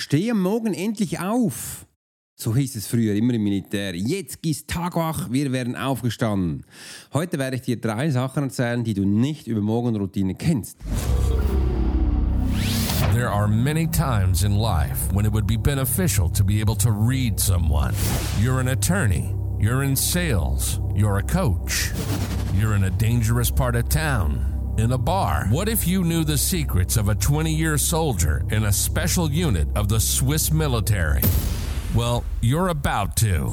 Steh am Morgen endlich auf. So hieß es früher immer im Militär. Jetzt gehst Tagwach, wir werden aufgestanden. Heute werde ich dir drei Sachen erzählen, die du nicht über Morgenroutine kennst. There are many times in life when it would be beneficial to be able to read someone. You're an attorney, you're in sales, you're a coach, you're in a dangerous part of town in a bar. What if you knew the secrets of a 20 year soldier in a special unit of the Swiss military? Well, you're about to.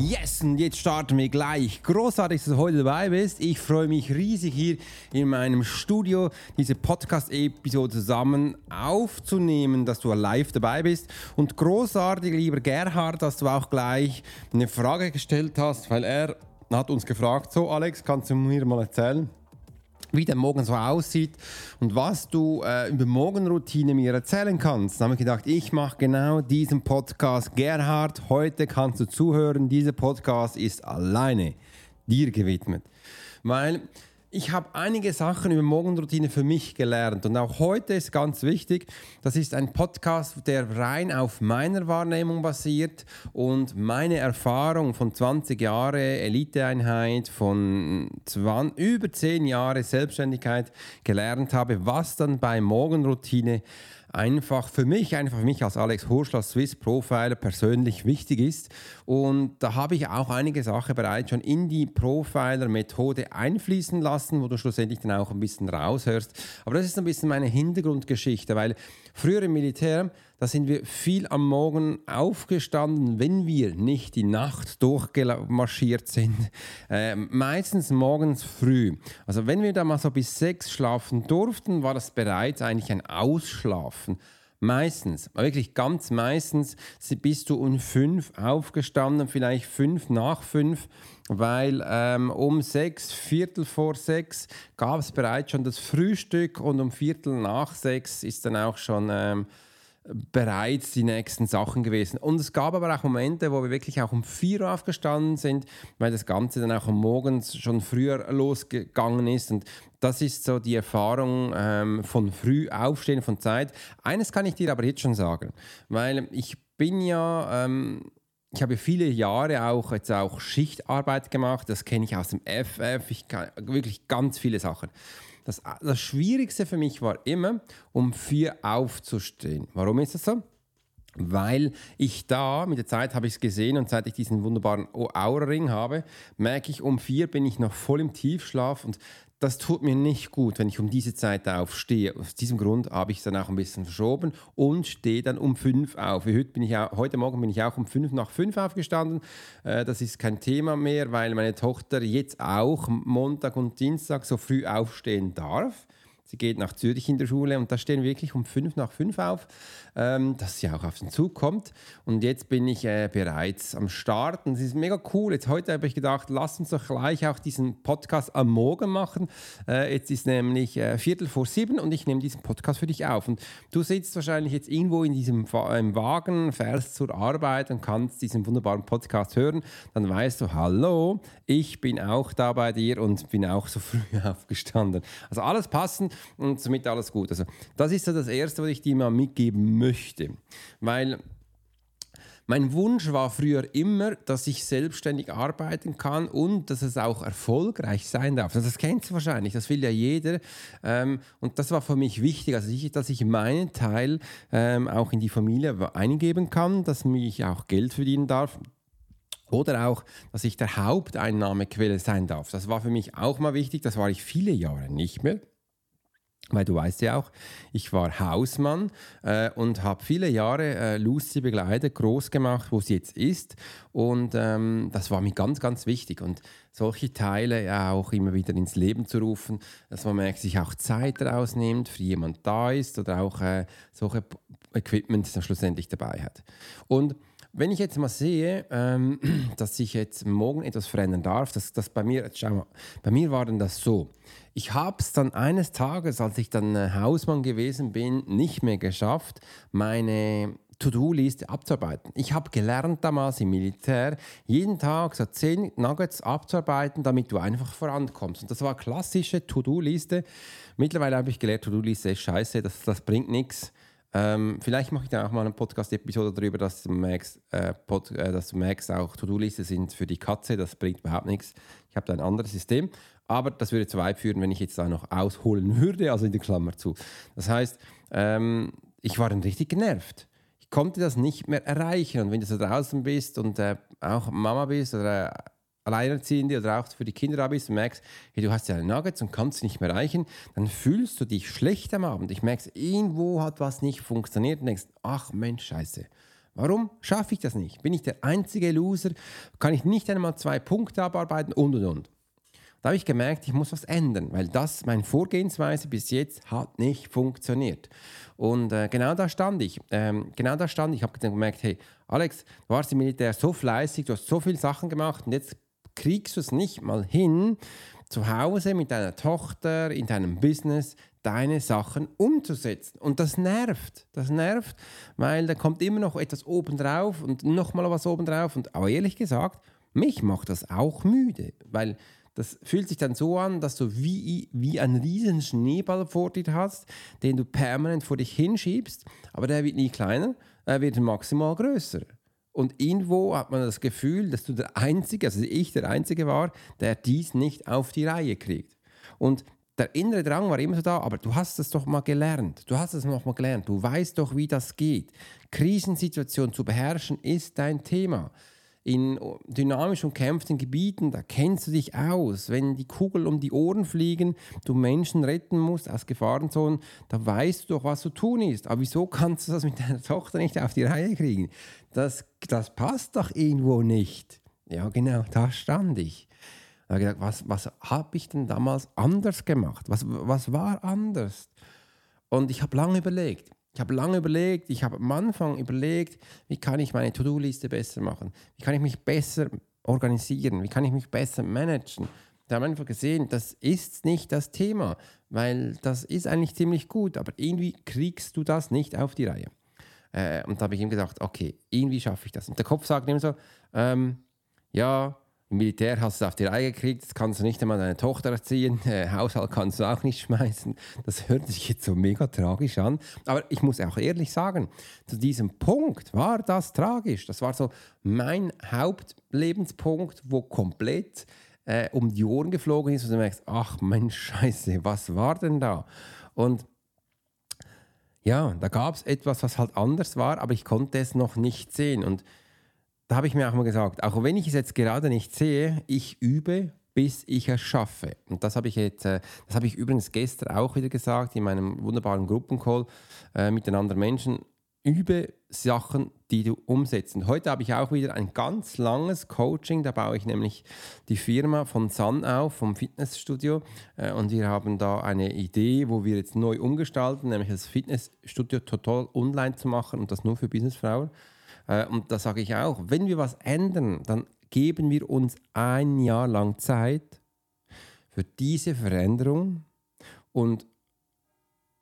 Yes, und jetzt starten wir gleich. Großartig, dass du heute dabei bist. Ich freue mich riesig, hier in meinem Studio diese Podcast-Episode zusammen aufzunehmen, dass du live dabei bist. Und großartig, lieber Gerhard, dass du auch gleich eine Frage gestellt hast, weil er hat uns gefragt, so Alex, kannst du mir mal erzählen, wie der Morgen so aussieht und was du äh, über Morgenroutine mir erzählen kannst. Dann habe ich gedacht, ich mache genau diesen Podcast. Gerhard, heute kannst du zuhören. Dieser Podcast ist alleine dir gewidmet. Weil ich habe einige Sachen über Morgenroutine für mich gelernt. Und auch heute ist ganz wichtig, das ist ein Podcast, der rein auf meiner Wahrnehmung basiert und meine Erfahrung von 20 Jahren Eliteeinheit, von 20, über 10 Jahren Selbstständigkeit gelernt habe, was dann bei Morgenroutine einfach für mich, einfach für mich als Alex Hurschler, Swiss Profiler persönlich wichtig ist. Und da habe ich auch einige Sachen bereits schon in die Profiler-Methode einfließen lassen, wo du schlussendlich dann auch ein bisschen raushörst. Aber das ist ein bisschen meine Hintergrundgeschichte, weil früher im Militär, da sind wir viel am Morgen aufgestanden, wenn wir nicht die Nacht durchmarschiert sind. Äh, meistens morgens früh. Also wenn wir da mal so bis sechs schlafen durften, war das bereits eigentlich ein Ausschlafen. Meistens, wirklich ganz meistens bist du um fünf aufgestanden, vielleicht fünf nach fünf, weil ähm, um sechs, Viertel vor sechs gab es bereits schon das Frühstück und um Viertel nach sechs ist dann auch schon ähm, bereits die nächsten Sachen gewesen. Und es gab aber auch Momente, wo wir wirklich auch um 4 Uhr aufgestanden sind, weil das Ganze dann auch Morgens schon früher losgegangen ist. Und das ist so die Erfahrung ähm, von früh aufstehen, von Zeit. Eines kann ich dir aber jetzt schon sagen, weil ich bin ja... Ähm, ich habe viele Jahre auch jetzt auch Schichtarbeit gemacht, das kenne ich aus dem FF, ich kann wirklich ganz viele Sachen. Das, das Schwierigste für mich war immer, um vier aufzustehen. Warum ist das so? Weil ich da, mit der Zeit habe ich es gesehen und seit ich diesen wunderbaren Aura-Ring habe, merke ich, um vier bin ich noch voll im Tiefschlaf und das tut mir nicht gut, wenn ich um diese Zeit aufstehe. Aus diesem Grund habe ich es dann auch ein bisschen verschoben und stehe dann um fünf auf. Heute, bin ich auch, heute Morgen bin ich auch um fünf nach fünf aufgestanden. Äh, das ist kein Thema mehr, weil meine Tochter jetzt auch Montag und Dienstag so früh aufstehen darf. Sie geht nach Zürich in der Schule und da stehen wir wirklich um fünf nach fünf auf, ähm, dass sie auch auf den Zug kommt. Und jetzt bin ich äh, bereits am Start und es ist mega cool. Jetzt heute habe ich gedacht, lass uns doch gleich auch diesen Podcast am Morgen machen. Äh, jetzt ist nämlich äh, Viertel vor sieben und ich nehme diesen Podcast für dich auf. Und du sitzt wahrscheinlich jetzt irgendwo in diesem Wagen, fährst zur Arbeit und kannst diesen wunderbaren Podcast hören. Dann weißt du, hallo, ich bin auch da bei dir und bin auch so früh aufgestanden. Also alles passend und somit alles gut. Also das ist so das Erste, was ich dir mal mitgeben möchte, weil mein Wunsch war früher immer, dass ich selbstständig arbeiten kann und dass es auch erfolgreich sein darf. Das kennst du wahrscheinlich, das will ja jeder. Ähm, und das war für mich wichtig, also ich, dass ich meinen Teil ähm, auch in die Familie eingeben kann, dass ich auch Geld verdienen darf. Oder auch, dass ich der Haupteinnahmequelle sein darf. Das war für mich auch mal wichtig, das war ich viele Jahre nicht mehr. Weil du weißt ja auch, ich war Hausmann äh, und habe viele Jahre äh, Lucy begleitet, groß gemacht, wo sie jetzt ist. Und ähm, das war mir ganz, ganz wichtig. Und solche Teile ja auch immer wieder ins Leben zu rufen, dass man merkt, sich auch Zeit rausnimmt, für jemand da ist oder auch äh, solche Equipment dann schlussendlich dabei hat. Und wenn ich jetzt mal sehe, ähm, dass ich jetzt morgen etwas verändern darf, dass das bei mir, schau mal, bei mir war denn das so. Ich habe es dann eines Tages, als ich dann äh, Hausmann gewesen bin, nicht mehr geschafft, meine To-Do-Liste abzuarbeiten. Ich habe gelernt damals im Militär, jeden Tag so zehn Nuggets abzuarbeiten, damit du einfach vorankommst. Und das war klassische To-Do-Liste. Mittlerweile habe ich gelernt, To-Do-Liste ist scheiße, das, das bringt nichts. Ähm, vielleicht mache ich dann auch mal eine Podcast-Episode darüber, dass du merkst, äh, Pod, äh, dass du auch To-Do-Liste sind für die Katze, das bringt überhaupt nichts. Ich habe da ein anderes System, aber das würde zu weit führen, wenn ich jetzt da noch ausholen würde, also in die Klammer zu. Das heißt, ähm, ich war dann richtig genervt. Ich konnte das nicht mehr erreichen und wenn du so draußen bist und äh, auch Mama bist oder äh, Alleinerziehende oder auch für die Kinder da bist und merkst, hey, du hast ja Nuggets und kannst sie nicht mehr erreichen, dann fühlst du dich schlecht am Abend. Ich merke, irgendwo hat was nicht funktioniert und denkst, ach Mensch, scheiße. Warum schaffe ich das nicht? Bin ich der einzige Loser? Kann ich nicht einmal zwei Punkte abarbeiten und und und? Da habe ich gemerkt, ich muss was ändern, weil das, meine Vorgehensweise bis jetzt hat nicht funktioniert. Und äh, genau da stand ich. Ähm, genau da stand ich. Ich habe gemerkt, hey, Alex, du warst im Militär so fleißig, du hast so viele Sachen gemacht und jetzt kriegst du es nicht mal hin, zu Hause mit deiner Tochter, in deinem Business, deine Sachen umzusetzen. Und das nervt. Das nervt, weil da kommt immer noch etwas obendrauf und nochmal was obendrauf. Und aber ehrlich gesagt, mich macht das auch müde, weil das fühlt sich dann so an, dass du wie, wie einen riesen Schneeball vor dir hast, den du permanent vor dich hinschiebst, aber der wird nie kleiner, er wird maximal größer. Und irgendwo hat man das Gefühl, dass du der Einzige, also ich der Einzige war, der dies nicht auf die Reihe kriegt. Und der innere Drang war immer so da, aber du hast es doch mal gelernt. Du hast es noch mal gelernt. Du weißt doch, wie das geht. Krisensituationen zu beherrschen ist dein Thema in dynamisch umkämpften Gebieten, da kennst du dich aus. Wenn die Kugeln um die Ohren fliegen, du Menschen retten musst aus Gefahrenzonen, da weißt du doch, was zu tun ist. Aber wieso kannst du das mit deiner Tochter nicht auf die Reihe kriegen? Das, das passt doch irgendwo nicht. Ja, genau, da stand ich. Da habe ich gedacht, was, was habe ich denn damals anders gemacht? Was, was war anders? Und ich habe lange überlegt. Ich habe lange überlegt, ich habe am Anfang überlegt, wie kann ich meine To-Do-Liste besser machen? Wie kann ich mich besser organisieren? Wie kann ich mich besser managen? Da haben wir einfach gesehen, das ist nicht das Thema, weil das ist eigentlich ziemlich gut, aber irgendwie kriegst du das nicht auf die Reihe. Äh, und da habe ich ihm gedacht, okay, irgendwie schaffe ich das. Und der Kopf sagt immer so, ähm, ja, im Militär hast du es auf die Reihe gekriegt, das kannst du nicht einmal deine Tochter erziehen, äh, Haushalt kannst du auch nicht schmeißen. Das hört sich jetzt so mega tragisch an. Aber ich muss auch ehrlich sagen, zu diesem Punkt war das tragisch. Das war so mein Hauptlebenspunkt, wo komplett äh, um die Ohren geflogen ist und du merkst, ach mein Scheiße, was war denn da? Und ja, da gab es etwas, was halt anders war, aber ich konnte es noch nicht sehen. Und da habe ich mir auch mal gesagt, auch wenn ich es jetzt gerade nicht sehe, ich übe, bis ich es schaffe. Und das habe ich jetzt, äh, das habe ich übrigens gestern auch wieder gesagt in meinem wunderbaren Gruppencall äh, mit den anderen Menschen. Übe Sachen, die du umsetzt. heute habe ich auch wieder ein ganz langes Coaching. Da baue ich nämlich die Firma von Sun auf, vom Fitnessstudio. Äh, und wir haben da eine Idee, wo wir jetzt neu umgestalten, nämlich das Fitnessstudio total online zu machen und das nur für Businessfrauen. Äh, und da sage ich auch, wenn wir was ändern, dann geben wir uns ein Jahr lang Zeit für diese Veränderung und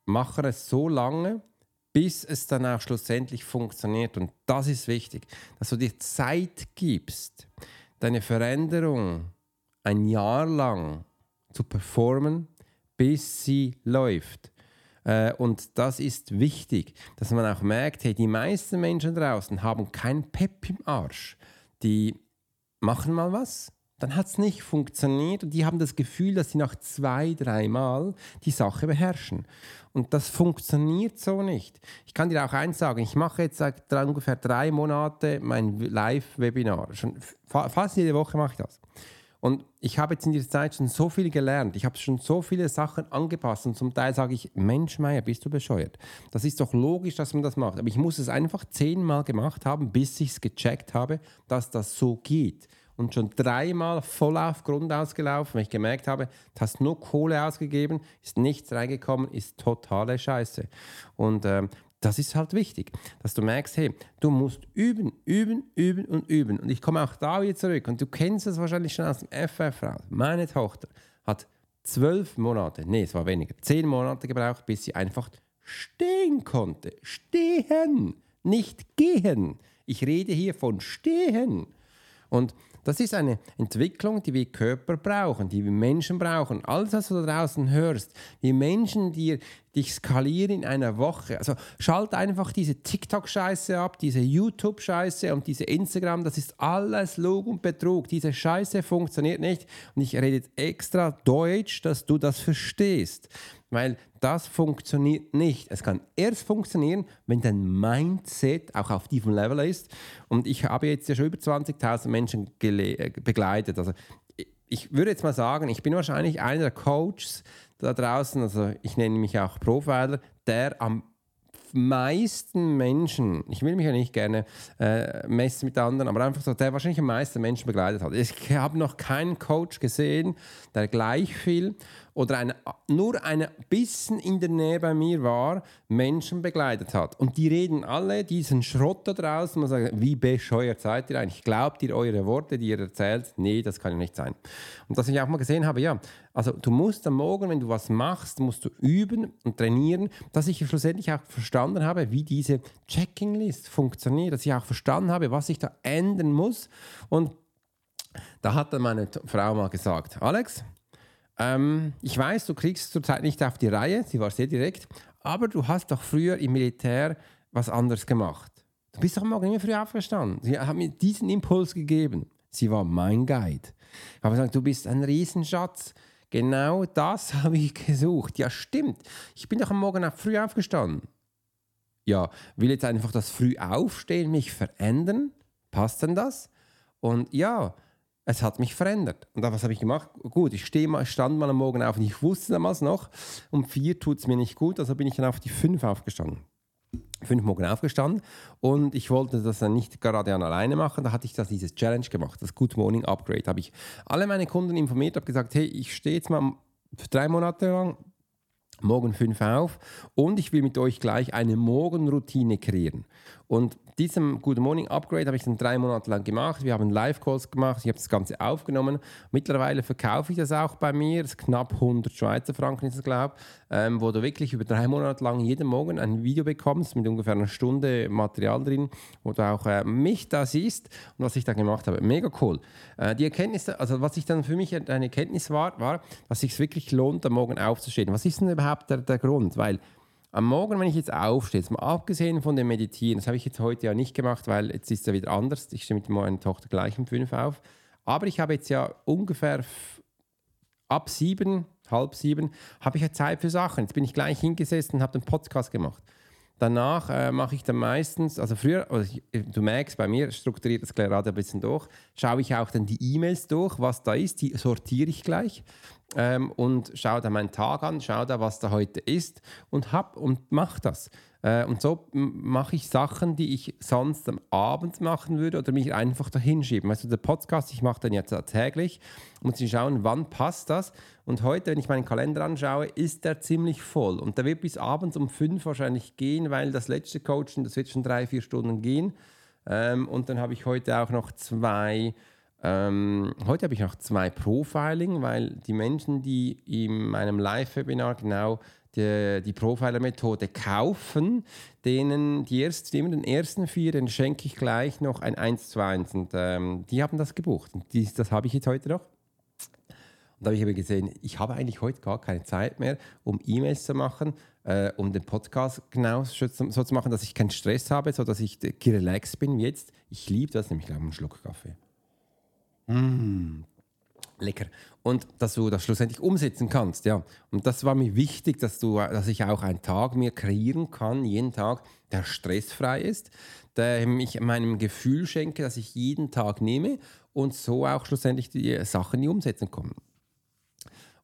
machen es so lange, bis es dann auch schlussendlich funktioniert. Und das ist wichtig, dass du dir Zeit gibst, deine Veränderung ein Jahr lang zu performen, bis sie läuft. Äh, und das ist wichtig, dass man auch merkt, hey, die meisten Menschen draußen haben kein Pep im Arsch. Die machen mal was, dann hat es nicht funktioniert und die haben das Gefühl, dass sie nach zwei, dreimal die Sache beherrschen. Und das funktioniert so nicht. Ich kann dir auch eins sagen, ich mache jetzt seit ungefähr drei Monaten mein Live-Webinar. fast jede Woche mache ich das. Und ich habe jetzt in dieser Zeit schon so viel gelernt. Ich habe schon so viele Sachen angepasst und zum Teil sage ich, Mensch, Meier, bist du bescheuert? Das ist doch logisch, dass man das macht. Aber ich muss es einfach zehnmal gemacht haben, bis ich es gecheckt habe, dass das so geht. Und schon dreimal voll auf Grund ausgelaufen, weil ich gemerkt habe, du hast nur Kohle ausgegeben, ist nichts reingekommen, ist totale Scheiße. Und ähm, das ist halt wichtig, dass du merkst, hey, du musst üben, üben, üben und üben. Und ich komme auch da wieder zurück und du kennst es wahrscheinlich schon aus dem FF raus. Meine Tochter hat zwölf Monate, nee, es war weniger, zehn Monate gebraucht, bis sie einfach stehen konnte. Stehen, nicht gehen. Ich rede hier von stehen. Und das ist eine Entwicklung, die wir Körper brauchen, die wir Menschen brauchen. Alles, was du da draußen hörst, wie Menschen dir dich skalieren in einer Woche. Also schalt einfach diese TikTok-Scheiße ab, diese YouTube-Scheiße und diese Instagram. Das ist alles Lug und Betrug. Diese Scheiße funktioniert nicht. Und ich rede jetzt extra Deutsch, dass du das verstehst weil das funktioniert nicht. Es kann erst funktionieren, wenn dein Mindset auch auf diesem Level ist. Und ich habe jetzt ja schon über 20.000 Menschen äh, begleitet. Also ich würde jetzt mal sagen, ich bin wahrscheinlich einer der Coaches da draußen, also ich nenne mich auch Profiler, der am meisten Menschen, ich will mich ja nicht gerne äh, messen mit anderen, aber einfach so, der wahrscheinlich am meisten Menschen begleitet hat. Ich habe noch keinen Coach gesehen, der gleich viel oder eine, nur ein bisschen in der Nähe bei mir war, Menschen begleitet hat. Und die reden alle diesen Schrott da draußen und sagen, wie bescheuert seid ihr eigentlich? Glaubt ihr eure Worte, die ihr erzählt? Nee, das kann ja nicht sein. Und dass ich auch mal gesehen habe, ja, also du musst am Morgen, wenn du was machst, musst du üben und trainieren, dass ich schlussendlich auch verstanden habe, wie diese Checking-List funktioniert, dass ich auch verstanden habe, was ich da ändern muss. Und da hat dann meine Frau mal gesagt, Alex, ähm, ich weiß, du kriegst zurzeit nicht auf die Reihe, sie war sehr direkt, aber du hast doch früher im Militär was anderes gemacht. Du bist doch Morgen immer früh aufgestanden. Sie hat mir diesen Impuls gegeben. Sie war mein Guide. Ich habe gesagt, du bist ein Riesenschatz. Genau das habe ich gesucht. Ja, stimmt. Ich bin doch am Morgen früh aufgestanden. Ja, will jetzt einfach das früh aufstehen mich verändern? Passt denn das? Und ja, es hat mich verändert. Und was habe ich gemacht? Gut, ich stehe mal, stand mal am Morgen auf und ich wusste damals noch, um vier tut es mir nicht gut, also bin ich dann auf die fünf aufgestanden. Fünf Morgen aufgestanden und ich wollte das dann nicht gerade an alleine machen, da hatte ich das dieses Challenge gemacht, das Good Morning Upgrade. Habe ich alle meine Kunden informiert, habe gesagt, hey, ich stehe jetzt mal drei Monate lang morgen fünf auf und ich will mit euch gleich eine Morgenroutine kreieren. Und diesem Good Morning Upgrade habe ich dann drei Monate lang gemacht. Wir haben Live-Calls gemacht, ich habe das Ganze aufgenommen. Mittlerweile verkaufe ich das auch bei mir, das ist knapp 100 Schweizer Franken ist es, glaube ich, ähm, wo du wirklich über drei Monate lang jeden Morgen ein Video bekommst mit ungefähr einer Stunde Material drin, wo du auch äh, mich da siehst und was ich da gemacht habe. Mega cool. Äh, die Erkenntnis, also was ich dann für mich eine Erkenntnis war, war, dass es sich wirklich lohnt, am Morgen aufzustehen. Was ist denn überhaupt der, der Grund? Weil am Morgen, wenn ich jetzt aufstehe, jetzt mal abgesehen von dem Meditieren, das habe ich jetzt heute ja nicht gemacht, weil jetzt ist es ja wieder anders. Ich stehe mit meiner Tochter gleich um fünf auf. Aber ich habe jetzt ja ungefähr ab sieben, halb sieben, habe ich ja Zeit für Sachen. Jetzt bin ich gleich hingesessen und habe den Podcast gemacht. Danach äh, mache ich dann meistens, also früher, also ich, du merkst, bei mir strukturiert das gerade ein bisschen durch, schaue ich auch dann die E-Mails durch, was da ist, die sortiere ich gleich ähm, und schaue da meinen Tag an, schaue da, was da heute ist und hab und mache das. Äh, und so mache ich Sachen, die ich sonst am Abend machen würde oder mich einfach dahin schieben. Also der Podcast, ich mache den jetzt täglich, um zu schauen, wann passt das. Und heute, wenn ich meinen Kalender anschaue, ist der ziemlich voll. Und der wird bis abends um fünf wahrscheinlich gehen, weil das letzte Coaching, das wird schon drei, vier Stunden gehen. Ähm, und dann habe ich heute auch noch zwei ähm, heute habe ich noch zwei Profiling, weil die Menschen, die in meinem Live-Webinar genau die, die Profiler-Methode kaufen, denen die ersten, den ersten vier, den schenke ich gleich noch ein 1 zu 1. Und ähm, die haben das gebucht. Und dies, das habe ich jetzt heute noch. Und da habe ich aber gesehen, ich habe eigentlich heute gar keine Zeit mehr, um E-Mails zu machen, äh, um den Podcast genau so zu machen, dass ich keinen Stress habe, sodass ich relaxed bin wie jetzt. Ich liebe das, nämlich einen Schluck Kaffee. Mmh, lecker. Und dass du das schlussendlich umsetzen kannst, ja. Und das war mir wichtig, dass, du, dass ich auch einen Tag mir kreieren kann, jeden Tag, der stressfrei ist, der mich meinem Gefühl schenke, dass ich jeden Tag nehme und so auch schlussendlich die Sachen die Umsetzung kommen.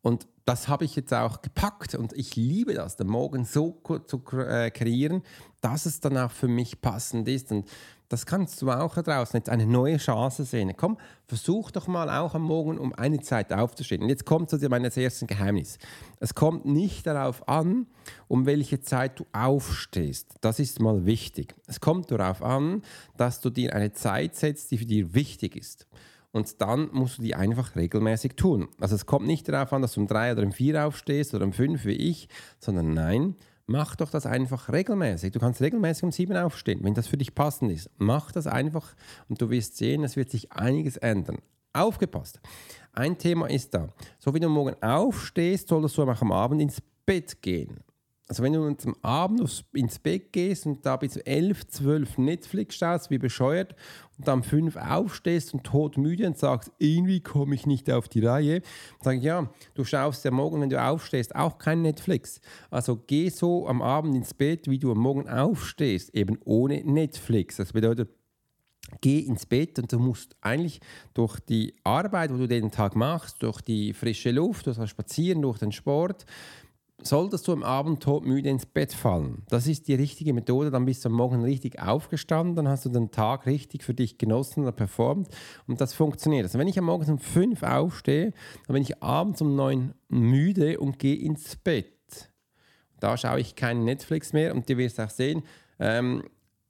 Und das habe ich jetzt auch gepackt und ich liebe das, den Morgen so zu äh, kreieren, dass es dann auch für mich passend ist. Und das kannst du auch da draußen jetzt eine neue Chance sehen. Komm, versuch doch mal auch am Morgen um eine Zeit aufzustehen. Und jetzt kommt zu meinem ersten Geheimnis. Es kommt nicht darauf an, um welche Zeit du aufstehst. Das ist mal wichtig. Es kommt darauf an, dass du dir eine Zeit setzt, die für dich wichtig ist. Und dann musst du die einfach regelmäßig tun. Also es kommt nicht darauf an, dass du um drei oder um vier aufstehst oder um fünf wie ich, sondern nein, Mach doch das einfach regelmäßig. Du kannst regelmäßig um sieben aufstehen, wenn das für dich passend ist. Mach das einfach und du wirst sehen, es wird sich einiges ändern. Aufgepasst. Ein Thema ist da. So wie du morgen aufstehst, solltest du auch am Abend ins Bett gehen. Also wenn du am Abend ins Bett gehst und da bis 11, 12 Netflix schaust, wie bescheuert, und dann um 5 aufstehst und todmüde und sagst, irgendwie komme ich nicht auf die Reihe, sage ich, ja, du schaust ja morgen, wenn du aufstehst, auch kein Netflix. Also geh so am Abend ins Bett, wie du am Morgen aufstehst, eben ohne Netflix. Das bedeutet, geh ins Bett und du musst eigentlich durch die Arbeit, wo du den Tag machst, durch die frische Luft, durch das Spazieren, durch den Sport, solltest du am Abend todmüde ins Bett fallen. Das ist die richtige Methode. Dann bist du am Morgen richtig aufgestanden, dann hast du den Tag richtig für dich genossen oder performt und das funktioniert. Also wenn ich am Morgen um 5 aufstehe, dann bin ich abends um 9 müde und gehe ins Bett. Da schaue ich keinen Netflix mehr und du wirst auch sehen, ähm,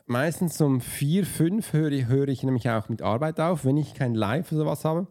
meistens um 4, 5 höre, höre ich nämlich auch mit Arbeit auf, wenn ich kein Live oder sowas habe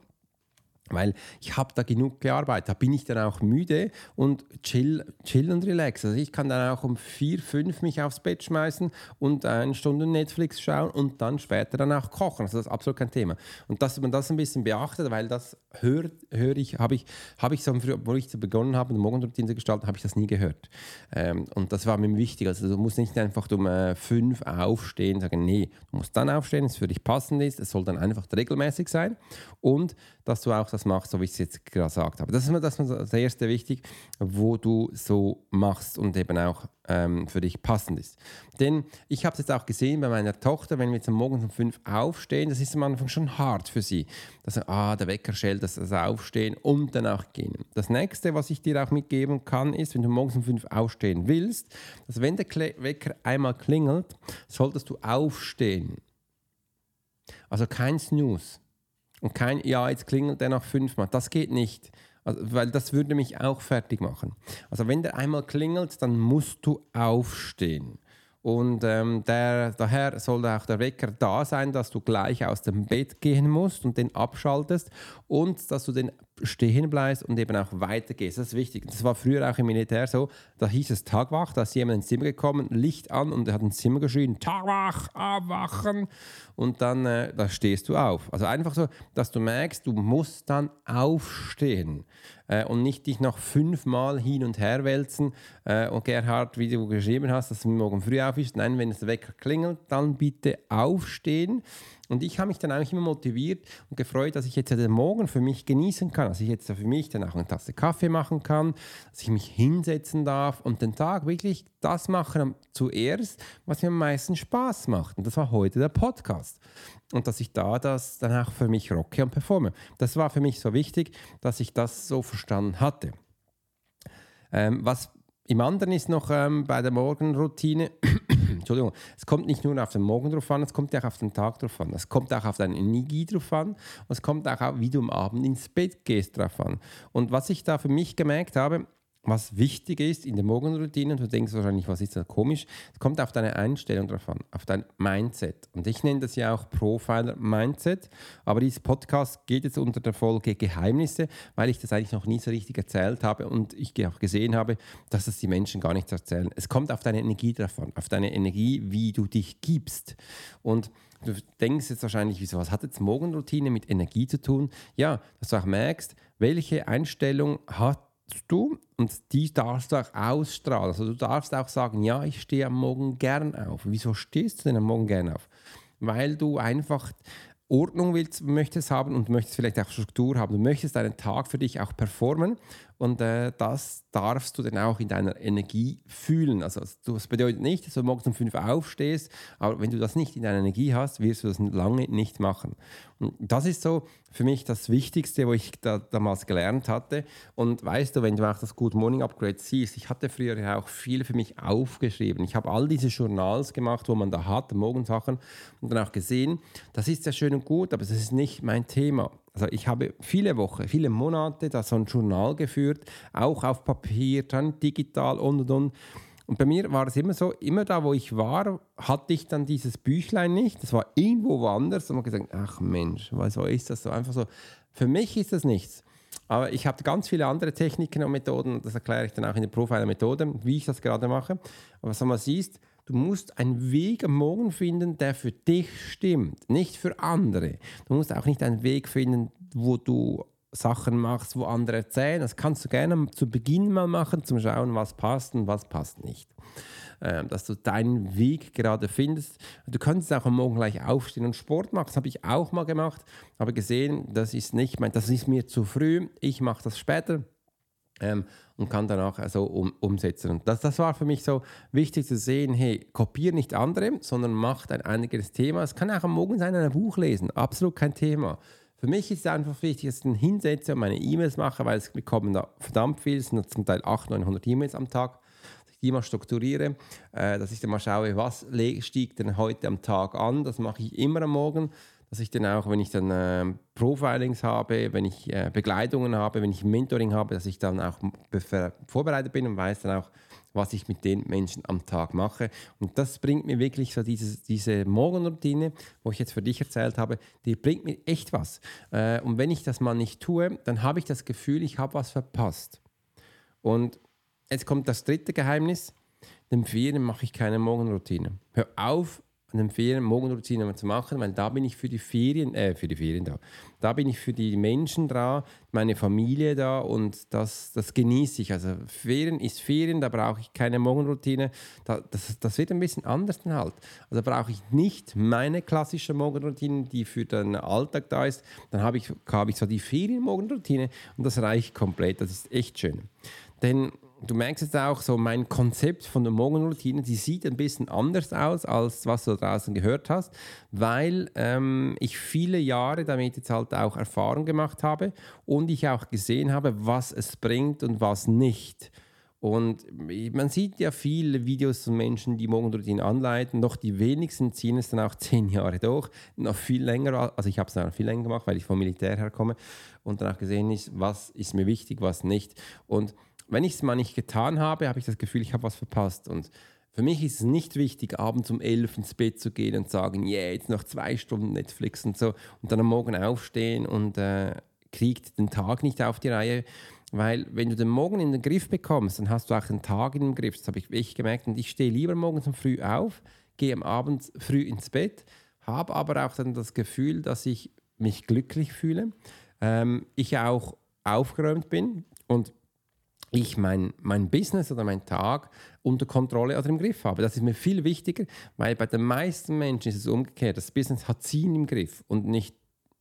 weil ich habe da genug gearbeitet, da bin ich dann auch müde und chill, chill und relax. Also ich kann dann auch um vier, fünf mich aufs Bett schmeißen und eine Stunde Netflix schauen und dann später dann auch kochen. Also das ist absolut kein Thema. Und dass man das ein bisschen beachtet, weil das höre hör ich, habe ich, habe ich so, wo ich begonnen habe, eine Morgenroutine zu gestalten, habe ich das nie gehört. Ähm, und das war mir wichtig. Also du musst nicht einfach um äh, fünf aufstehen und sagen, nee, du musst dann aufstehen, es für dich passend ist. Es soll dann einfach regelmäßig sein und dass du auch das machst, so wie ich es jetzt gerade gesagt habe. Das ist das, das erste wichtig, wo du so machst und eben auch ähm, für dich passend ist. Denn ich habe es jetzt auch gesehen bei meiner Tochter, wenn wir jetzt am Morgen um fünf aufstehen, das ist am Anfang schon hart für sie. Dass ah, der Wecker schellt, dass das Aufstehen und danach gehen. Das nächste, was ich dir auch mitgeben kann, ist, wenn du morgens um fünf aufstehen willst, dass wenn der Wecker einmal klingelt, solltest du aufstehen. Also kein Snooze. Und kein, ja, jetzt klingelt der noch fünfmal. Das geht nicht. Also, weil das würde mich auch fertig machen. Also wenn der einmal klingelt, dann musst du aufstehen. Und ähm, der, daher soll auch der Wecker da sein, dass du gleich aus dem Bett gehen musst und den abschaltest und dass du den stehen bleibst und eben auch weitergehst. Das ist wichtig. Das war früher auch im Militär so. Da hieß es Tagwach, da ist jemand ins Zimmer gekommen, Licht an und er hat ins Zimmer geschrien, Tagwach, abwachen. Und dann äh, da stehst du auf. Also einfach so, dass du merkst, du musst dann aufstehen äh, und nicht dich noch fünfmal hin und her wälzen. Äh, und Gerhard, wie du geschrieben hast, dass du morgen früh auf ist. Nein, wenn es Wecker klingelt, dann bitte aufstehen und ich habe mich dann eigentlich immer motiviert und gefreut, dass ich jetzt den Morgen für mich genießen kann, dass ich jetzt für mich dann auch eine Tasse Kaffee machen kann, dass ich mich hinsetzen darf und den Tag wirklich das machen zuerst, was mir am meisten Spaß macht. Und das war heute der Podcast. Und dass ich da das dann auch für mich rocke und performe. Das war für mich so wichtig, dass ich das so verstanden hatte. Ähm, was im anderen ist noch ähm, bei der Morgenroutine, Entschuldigung, es kommt nicht nur auf den Morgen drauf an, es kommt auch auf den Tag drauf an. Es kommt auch auf deine Energie drauf an und es kommt auch, wie du am Abend ins Bett gehst drauf an. Und was ich da für mich gemerkt habe, was wichtig ist in der Morgenroutine, und du denkst wahrscheinlich, was ist da komisch, es kommt auf deine Einstellung drauf an, auf dein Mindset. Und ich nenne das ja auch Profiler Mindset, aber dieser Podcast geht jetzt unter der Folge Geheimnisse, weil ich das eigentlich noch nie so richtig erzählt habe und ich auch gesehen habe, dass das die Menschen gar nicht erzählen. Es kommt auf deine Energie drauf an, auf deine Energie, wie du dich gibst. Und du denkst jetzt wahrscheinlich, wieso, was hat jetzt Morgenroutine mit Energie zu tun? Ja, dass du auch merkst, welche Einstellung hat du und die darfst du auch ausstrahlen. Also du darfst auch sagen, ja, ich stehe am Morgen gern auf. Wieso stehst du denn am Morgen gern auf? Weil du einfach Ordnung willst, möchtest haben und möchtest vielleicht auch Struktur haben. Du möchtest einen Tag für dich auch performen Und äh, das darfst du dann auch in deiner Energie fühlen. Also das bedeutet nicht, dass du morgens um fünf aufstehst, aber wenn du das nicht in deiner Energie hast, wirst du das lange nicht machen. Und das ist so für mich das Wichtigste, was ich da, damals gelernt hatte. Und weißt du, wenn du auch das Good Morning Upgrade siehst, ich hatte früher ja auch viel für mich aufgeschrieben. Ich habe all diese Journals gemacht, wo man da hat, Morgensachen, und dann auch gesehen, das ist ja schön und gut, aber das ist nicht mein Thema. Also ich habe viele Wochen, viele Monate da so ein Journal geführt, auch auf Papier, dann digital und und und. Und bei mir war es immer so, immer da, wo ich war, hatte ich dann dieses Büchlein nicht. Das war irgendwo woanders. Und man gesagt, ach Mensch, so ist das so? Einfach so. Für mich ist das nichts. Aber ich habe ganz viele andere Techniken und Methoden. Das erkläre ich dann auch in der Profiler-Methode, wie ich das gerade mache. Aber was man siehst, Du musst einen Weg am Morgen finden, der für dich stimmt, nicht für andere. Du musst auch nicht einen Weg finden, wo du Sachen machst, wo andere erzählen. Das kannst du gerne zu Beginn mal machen, zum Schauen, was passt und was passt nicht. Ähm, dass du deinen Weg gerade findest. Du könntest auch am Morgen gleich aufstehen und Sport machen. Das habe ich auch mal gemacht, habe gesehen, das ist nicht mein, das ist mir zu früh. Ich mache das später ähm, und kann danach also um, umsetzen. Und das, das war für mich so wichtig zu sehen, hey, kopiere nicht andere, sondern mach ein einiges Thema. Es kann auch am Morgen sein, ein Buch lesen, absolut kein Thema. Für mich ist es einfach wichtig, dass ich dann hinsetze und meine E-Mails mache, weil es bekommen da verdammt viel, es sind zum Teil 800, 900 E-Mails am Tag, dass ich die mal strukturiere, äh, dass ich dann mal schaue, was stieg denn heute am Tag an, das mache ich immer am Morgen, dass ich dann auch, wenn ich dann äh, Profilings habe, wenn ich äh, Begleitungen habe, wenn ich Mentoring habe, dass ich dann auch vorbereitet bin und weiß dann auch, was ich mit den Menschen am Tag mache. Und das bringt mir wirklich so dieses, diese Morgenroutine, wo ich jetzt für dich erzählt habe, die bringt mir echt was. Äh, und wenn ich das mal nicht tue, dann habe ich das Gefühl, ich habe was verpasst. Und jetzt kommt das dritte Geheimnis. Dem Ferien mache ich keine Morgenroutine. Hör auf, an den Ferien Morgenroutine zu machen, weil da bin ich für die Ferien, äh, für die Ferien da. Da bin ich für die Menschen da, meine Familie da und das, das genieße ich. Also Ferien ist Ferien, da brauche ich keine Morgenroutine. Da, das, das wird ein bisschen anders dann halt. Also brauche ich nicht meine klassische Morgenroutine, die für den Alltag da ist. Dann habe ich, habe ich so die Ferien-Morgenroutine und das reicht komplett. Das ist echt schön. Denn du merkst jetzt auch so, mein Konzept von der Morgenroutine, die sieht ein bisschen anders aus, als was du draußen gehört hast, weil ähm, ich viele Jahre damit jetzt halt auch Erfahrung gemacht habe und ich auch gesehen habe, was es bringt und was nicht. Und man sieht ja viele Videos von Menschen, die Morgenroutine anleiten. Noch die wenigsten ziehen es dann auch zehn Jahre durch. Noch viel länger, also ich habe es noch viel länger gemacht, weil ich vom Militär herkomme und danach gesehen ist, was ist mir wichtig, was nicht. Und wenn ich es mal nicht getan habe, habe ich das Gefühl, ich habe was verpasst. Und für mich ist es nicht wichtig, abends um elf ins Bett zu gehen und sagen, yeah, jetzt noch zwei Stunden Netflix und so und dann am Morgen aufstehen und äh, kriegt den Tag nicht auf die Reihe. Weil wenn du den Morgen in den Griff bekommst, dann hast du auch den Tag in den Griff. Das habe ich echt gemerkt. Und ich stehe lieber morgens um früh auf, gehe am Abend früh ins Bett, habe aber auch dann das Gefühl, dass ich mich glücklich fühle, ähm, ich auch aufgeräumt bin und ich mein, mein Business oder meinen Tag unter Kontrolle oder im Griff habe. Das ist mir viel wichtiger, weil bei den meisten Menschen ist es umgekehrt. Das Business hat sie im Griff und nicht,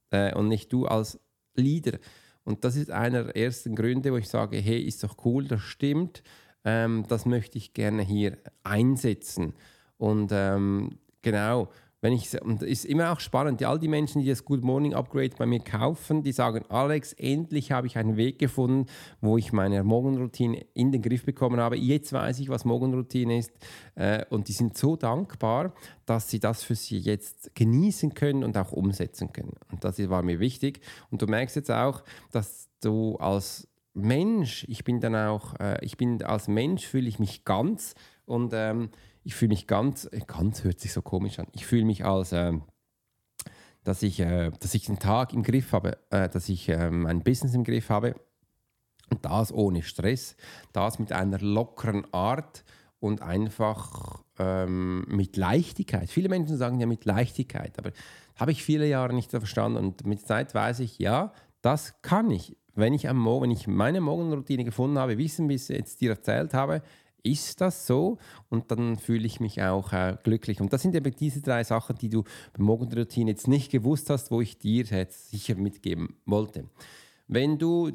äh, und nicht du als Leader. Und das ist einer der ersten Gründe, wo ich sage, hey, ist doch cool, das stimmt, ähm, das möchte ich gerne hier einsetzen. Und ähm, genau, wenn ich, und ist immer auch spannend, all die Menschen, die das Good Morning Upgrade bei mir kaufen, die sagen, Alex, endlich habe ich einen Weg gefunden, wo ich meine Morgenroutine in den Griff bekommen habe. Jetzt weiß ich, was Morgenroutine ist. Äh, und die sind so dankbar, dass sie das für sie jetzt genießen können und auch umsetzen können. Und das war mir wichtig. Und du merkst jetzt auch, dass du als Mensch, ich bin dann auch, äh, ich bin als Mensch fühle ich mich ganz und ähm, ich fühle mich ganz, ganz hört sich so komisch an, ich fühle mich als, äh, dass, ich, äh, dass ich den Tag im Griff habe, äh, dass ich ähm, mein Business im Griff habe und das ohne Stress, das mit einer lockeren Art und einfach ähm, mit Leichtigkeit. Viele Menschen sagen ja mit Leichtigkeit, aber habe ich viele Jahre nicht verstanden und mit Zeit weiß ich, ja, das kann ich. Wenn ich, am Morgen, wenn ich meine Morgenroutine gefunden habe, wissen, wie ich es jetzt dir erzählt habe, ist das so? Und dann fühle ich mich auch äh, glücklich. Und das sind eben diese drei Sachen, die du bei Morgenroutine jetzt nicht gewusst hast, wo ich dir jetzt sicher mitgeben wollte. Wenn du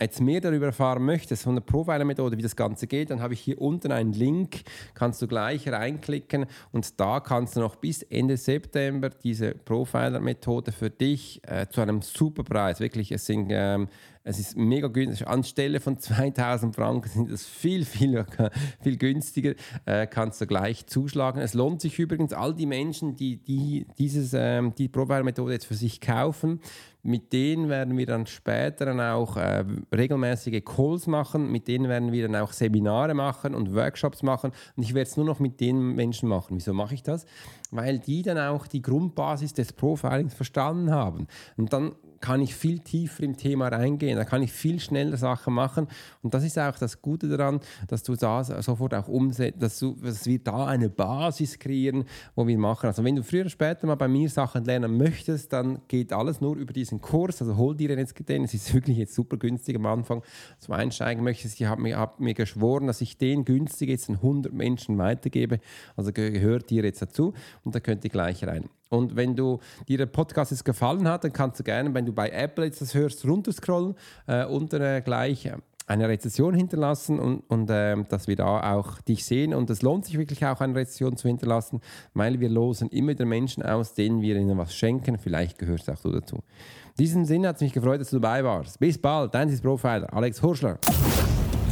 jetzt mehr darüber erfahren möchtest, von der Profiler-Methode, wie das Ganze geht, dann habe ich hier unten einen Link, kannst du gleich reinklicken und da kannst du noch bis Ende September diese Profiler-Methode für dich äh, zu einem super Preis, wirklich, es sind ähm, es ist mega günstig. Anstelle von 2000 Franken sind das viel, viel, viel günstiger. Äh, kannst du gleich zuschlagen. Es lohnt sich übrigens, all die Menschen, die, die dieses, ähm, die Provider-Methode jetzt für sich kaufen, mit denen werden wir dann später dann auch äh, regelmäßige Calls machen, mit denen werden wir dann auch Seminare machen und Workshops machen. Und ich werde es nur noch mit den Menschen machen. Wieso mache ich das? Weil die dann auch die Grundbasis des Profilings verstanden haben. Und dann kann ich viel tiefer im Thema reingehen, da kann ich viel schneller Sachen machen. Und das ist auch das Gute daran, dass du das sofort auch umsetzt, dass, du, dass wir da eine Basis kreieren, wo wir machen. Also wenn du früher oder später mal bei mir Sachen lernen möchtest, dann geht alles nur über diesen Kurs. Also hol dir jetzt den, es ist wirklich jetzt super günstig am Anfang zum Einsteigen möchtest. Ich habe mir, hab mir geschworen, dass ich den günstig jetzt 100 Menschen weitergebe. Also gehört dir jetzt dazu und da könnt ihr gleich rein. Und wenn du dir der Podcast jetzt gefallen hat, dann kannst du gerne, wenn du bei Apple jetzt das hörst, runterscrollen, äh, unten äh, gleich äh, eine Rezession hinterlassen und, und äh, dass wir da auch dich sehen. Und es lohnt sich wirklich auch, eine Rezession zu hinterlassen, weil wir losen immer wieder Menschen aus, denen wir ihnen was schenken. Vielleicht gehörst auch du dazu. In diesem Sinne hat es mich gefreut, dass du dabei warst. Bis bald, dein Profiler, Alex Horschler.